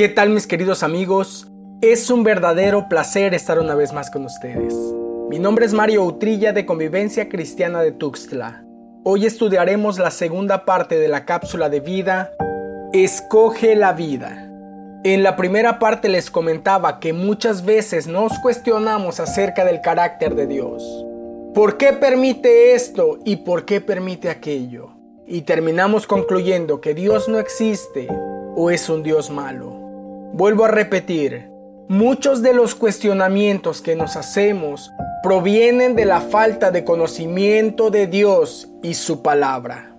¿Qué tal mis queridos amigos? Es un verdadero placer estar una vez más con ustedes. Mi nombre es Mario Utrilla de Convivencia Cristiana de Tuxtla. Hoy estudiaremos la segunda parte de la cápsula de vida, Escoge la vida. En la primera parte les comentaba que muchas veces nos cuestionamos acerca del carácter de Dios. ¿Por qué permite esto y por qué permite aquello? Y terminamos concluyendo que Dios no existe o es un Dios malo. Vuelvo a repetir, muchos de los cuestionamientos que nos hacemos provienen de la falta de conocimiento de Dios y su palabra.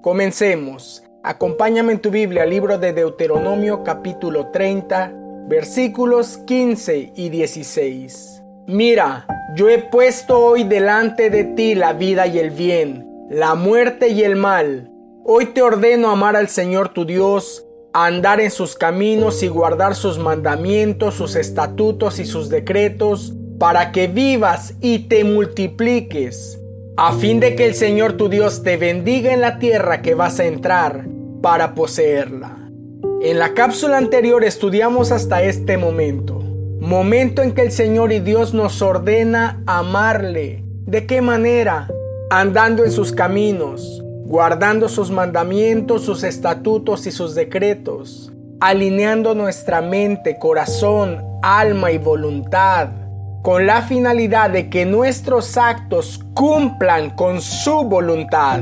Comencemos. Acompáñame en tu Biblia, libro de Deuteronomio capítulo 30, versículos 15 y 16. Mira, yo he puesto hoy delante de ti la vida y el bien, la muerte y el mal. Hoy te ordeno amar al Señor tu Dios, andar en sus caminos y guardar sus mandamientos, sus estatutos y sus decretos, para que vivas y te multipliques, a fin de que el Señor tu Dios te bendiga en la tierra que vas a entrar para poseerla. En la cápsula anterior estudiamos hasta este momento, momento en que el Señor y Dios nos ordena amarle. ¿De qué manera? Andando en sus caminos, guardando sus mandamientos, sus estatutos y sus decretos, alineando nuestra mente, corazón, alma y voluntad, con la finalidad de que nuestros actos cumplan con su voluntad.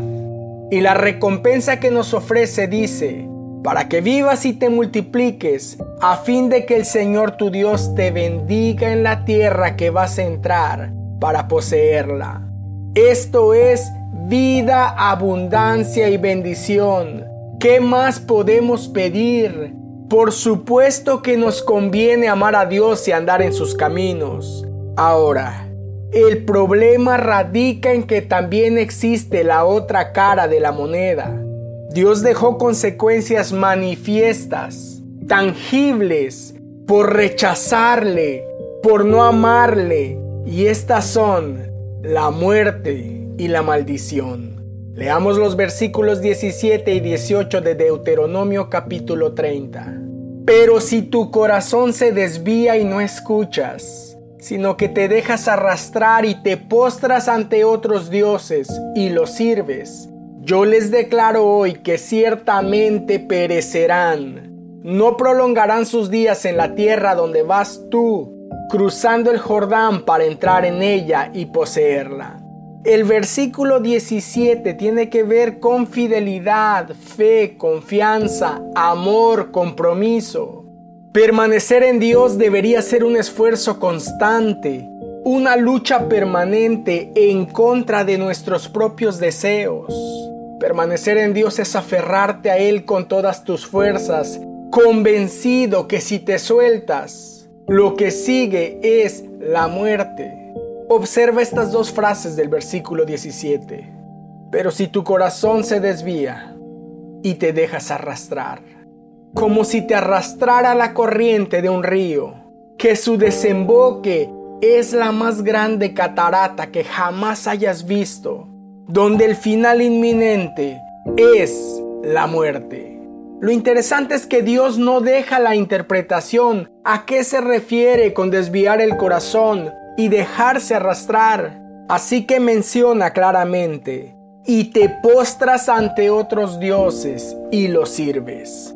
Y la recompensa que nos ofrece dice, para que vivas y te multipliques, a fin de que el Señor tu Dios te bendiga en la tierra que vas a entrar para poseerla. Esto es vida, abundancia y bendición. ¿Qué más podemos pedir? Por supuesto que nos conviene amar a Dios y andar en sus caminos. Ahora, el problema radica en que también existe la otra cara de la moneda. Dios dejó consecuencias manifiestas, tangibles, por rechazarle, por no amarle, y estas son la muerte, y la maldición. Leamos los versículos 17 y 18 de Deuteronomio capítulo 30. Pero si tu corazón se desvía y no escuchas, sino que te dejas arrastrar y te postras ante otros dioses y los sirves, yo les declaro hoy que ciertamente perecerán. No prolongarán sus días en la tierra donde vas tú, cruzando el Jordán para entrar en ella y poseerla. El versículo 17 tiene que ver con fidelidad, fe, confianza, amor, compromiso. Permanecer en Dios debería ser un esfuerzo constante, una lucha permanente en contra de nuestros propios deseos. Permanecer en Dios es aferrarte a Él con todas tus fuerzas, convencido que si te sueltas, lo que sigue es la muerte. Observa estas dos frases del versículo 17. Pero si tu corazón se desvía y te dejas arrastrar, como si te arrastrara la corriente de un río, que su desemboque es la más grande catarata que jamás hayas visto, donde el final inminente es la muerte. Lo interesante es que Dios no deja la interpretación a qué se refiere con desviar el corazón y dejarse arrastrar. Así que menciona claramente, y te postras ante otros dioses y los sirves.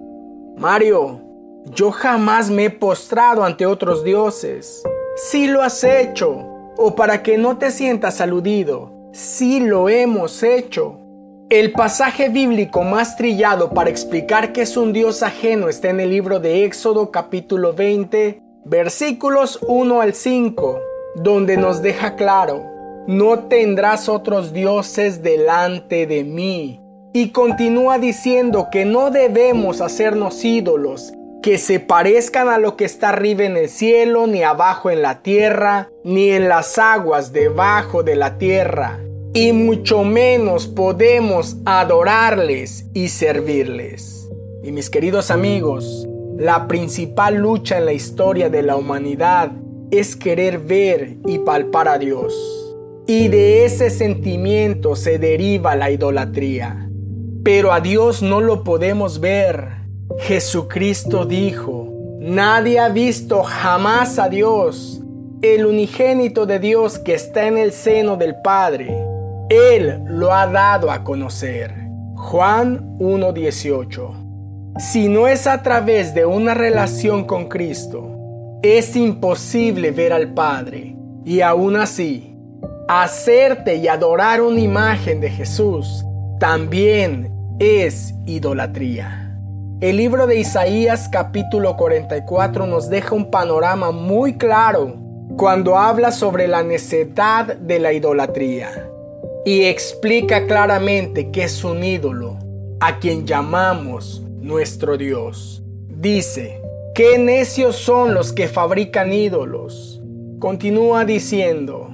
Mario, yo jamás me he postrado ante otros dioses. Si lo has hecho, o para que no te sientas aludido, si lo hemos hecho. El pasaje bíblico más trillado para explicar que es un Dios ajeno está en el libro de Éxodo capítulo 20, versículos 1 al 5 donde nos deja claro, no tendrás otros dioses delante de mí. Y continúa diciendo que no debemos hacernos ídolos que se parezcan a lo que está arriba en el cielo, ni abajo en la tierra, ni en las aguas debajo de la tierra. Y mucho menos podemos adorarles y servirles. Y mis queridos amigos, la principal lucha en la historia de la humanidad es querer ver y palpar a Dios. Y de ese sentimiento se deriva la idolatría. Pero a Dios no lo podemos ver. Jesucristo dijo, Nadie ha visto jamás a Dios, el unigénito de Dios que está en el seno del Padre. Él lo ha dado a conocer. Juan 1.18 Si no es a través de una relación con Cristo, es imposible ver al Padre. Y aún así, hacerte y adorar una imagen de Jesús también es idolatría. El libro de Isaías capítulo 44 nos deja un panorama muy claro cuando habla sobre la necedad de la idolatría y explica claramente que es un ídolo a quien llamamos nuestro Dios. Dice, qué necios son los que fabrican ídolos. Continúa diciendo,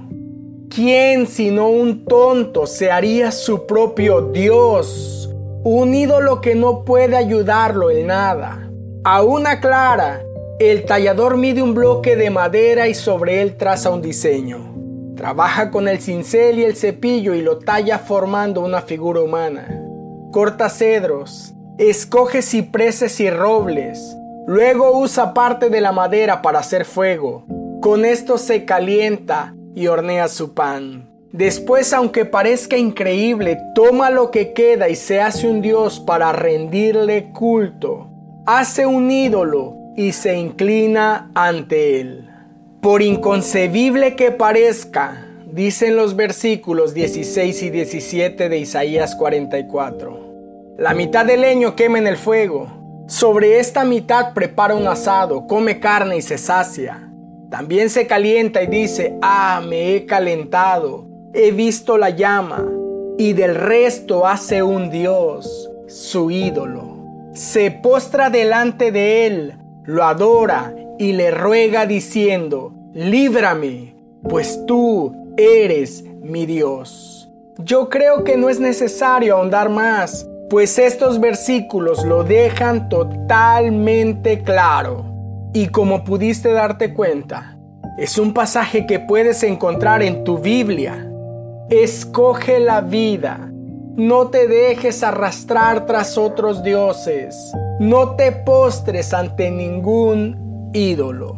¿quién sino un tonto se haría su propio Dios? Un ídolo que no puede ayudarlo en nada. A una clara, el tallador mide un bloque de madera y sobre él traza un diseño. Trabaja con el cincel y el cepillo y lo talla formando una figura humana. Corta cedros, escoge cipreses y robles. Luego usa parte de la madera para hacer fuego. Con esto se calienta y hornea su pan. Después, aunque parezca increíble, toma lo que queda y se hace un dios para rendirle culto. Hace un ídolo y se inclina ante él. Por inconcebible que parezca, dicen los versículos 16 y 17 de Isaías 44. La mitad del leño quema en el fuego. Sobre esta mitad prepara un asado, come carne y se sacia. También se calienta y dice, ah, me he calentado he visto la llama, y del resto hace un Dios, su ídolo. Se postra delante de él, lo adora y le ruega diciendo, líbrame, pues tú eres mi Dios. Yo creo que no es necesario ahondar más, pues estos versículos lo dejan totalmente claro. Y como pudiste darte cuenta, es un pasaje que puedes encontrar en tu Biblia Escoge la vida. No te dejes arrastrar tras otros dioses. No te postres ante ningún ídolo.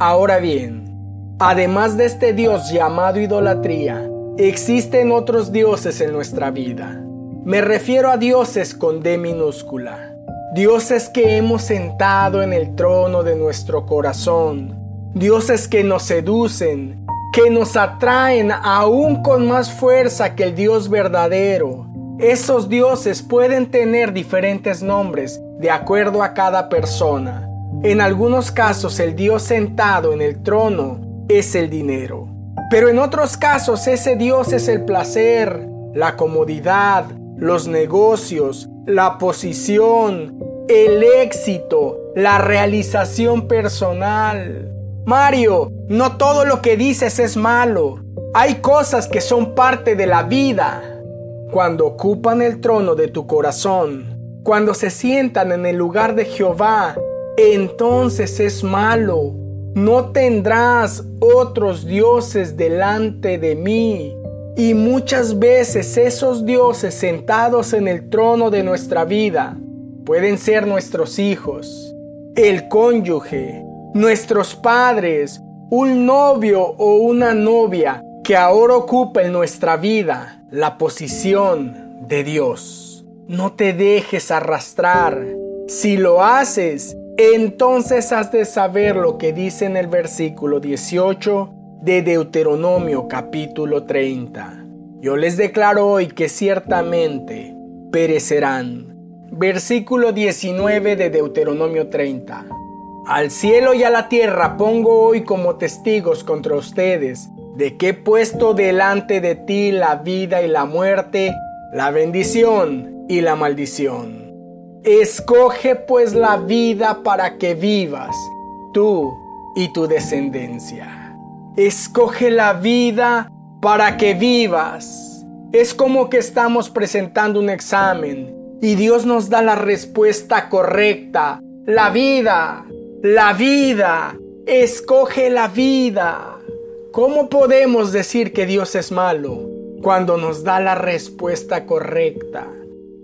Ahora bien, además de este Dios llamado idolatría, existen otros dioses en nuestra vida. Me refiero a dioses con D minúscula. Dioses que hemos sentado en el trono de nuestro corazón. Dioses que nos seducen, que nos atraen aún con más fuerza que el Dios verdadero. Esos dioses pueden tener diferentes nombres de acuerdo a cada persona. En algunos casos el Dios sentado en el trono es el dinero. Pero en otros casos ese Dios es el placer, la comodidad, los negocios, la posición, el éxito, la realización personal. Mario, no todo lo que dices es malo. Hay cosas que son parte de la vida. Cuando ocupan el trono de tu corazón, cuando se sientan en el lugar de Jehová, entonces es malo. No tendrás otros dioses delante de mí. Y muchas veces esos dioses sentados en el trono de nuestra vida pueden ser nuestros hijos, el cónyuge, nuestros padres, un novio o una novia que ahora ocupa en nuestra vida la posición de Dios. No te dejes arrastrar. Si lo haces, entonces has de saber lo que dice en el versículo 18 de Deuteronomio capítulo 30. Yo les declaro hoy que ciertamente perecerán. Versículo 19 de Deuteronomio 30. Al cielo y a la tierra pongo hoy como testigos contra ustedes de que he puesto delante de ti la vida y la muerte, la bendición y la maldición. Escoge pues la vida para que vivas, tú y tu descendencia. Escoge la vida para que vivas. Es como que estamos presentando un examen y Dios nos da la respuesta correcta, la vida. La vida. Escoge la vida. ¿Cómo podemos decir que Dios es malo cuando nos da la respuesta correcta?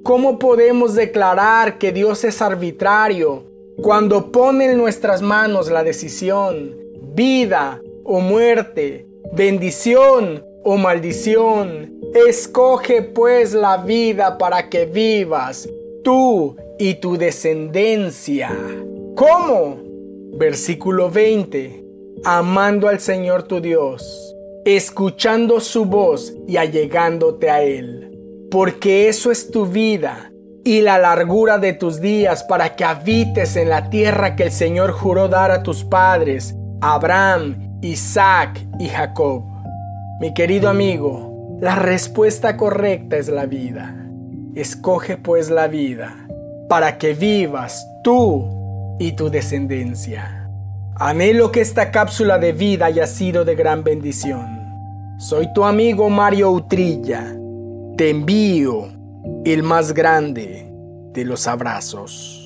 ¿Cómo podemos declarar que Dios es arbitrario Cuando pone en nuestras manos la decisión, vida o muerte, bendición o maldición, escoge pues la vida para que vivas, tú y tu descendencia. ¿Cómo? Versículo 20. Amando al Señor tu Dios, escuchando su voz y allegándote a Él, porque eso es tu vida y la largura de tus días para que habites en la tierra que el Señor juró dar a tus padres, Abraham, Isaac y Jacob. Mi querido amigo, la respuesta correcta es la vida. Escoge pues la vida para que vivas tú y tu descendencia. Anhelo que esta cápsula de vida haya sido de gran bendición. Soy tu amigo Mario Utrilla. Te envío el más grande de los abrazos.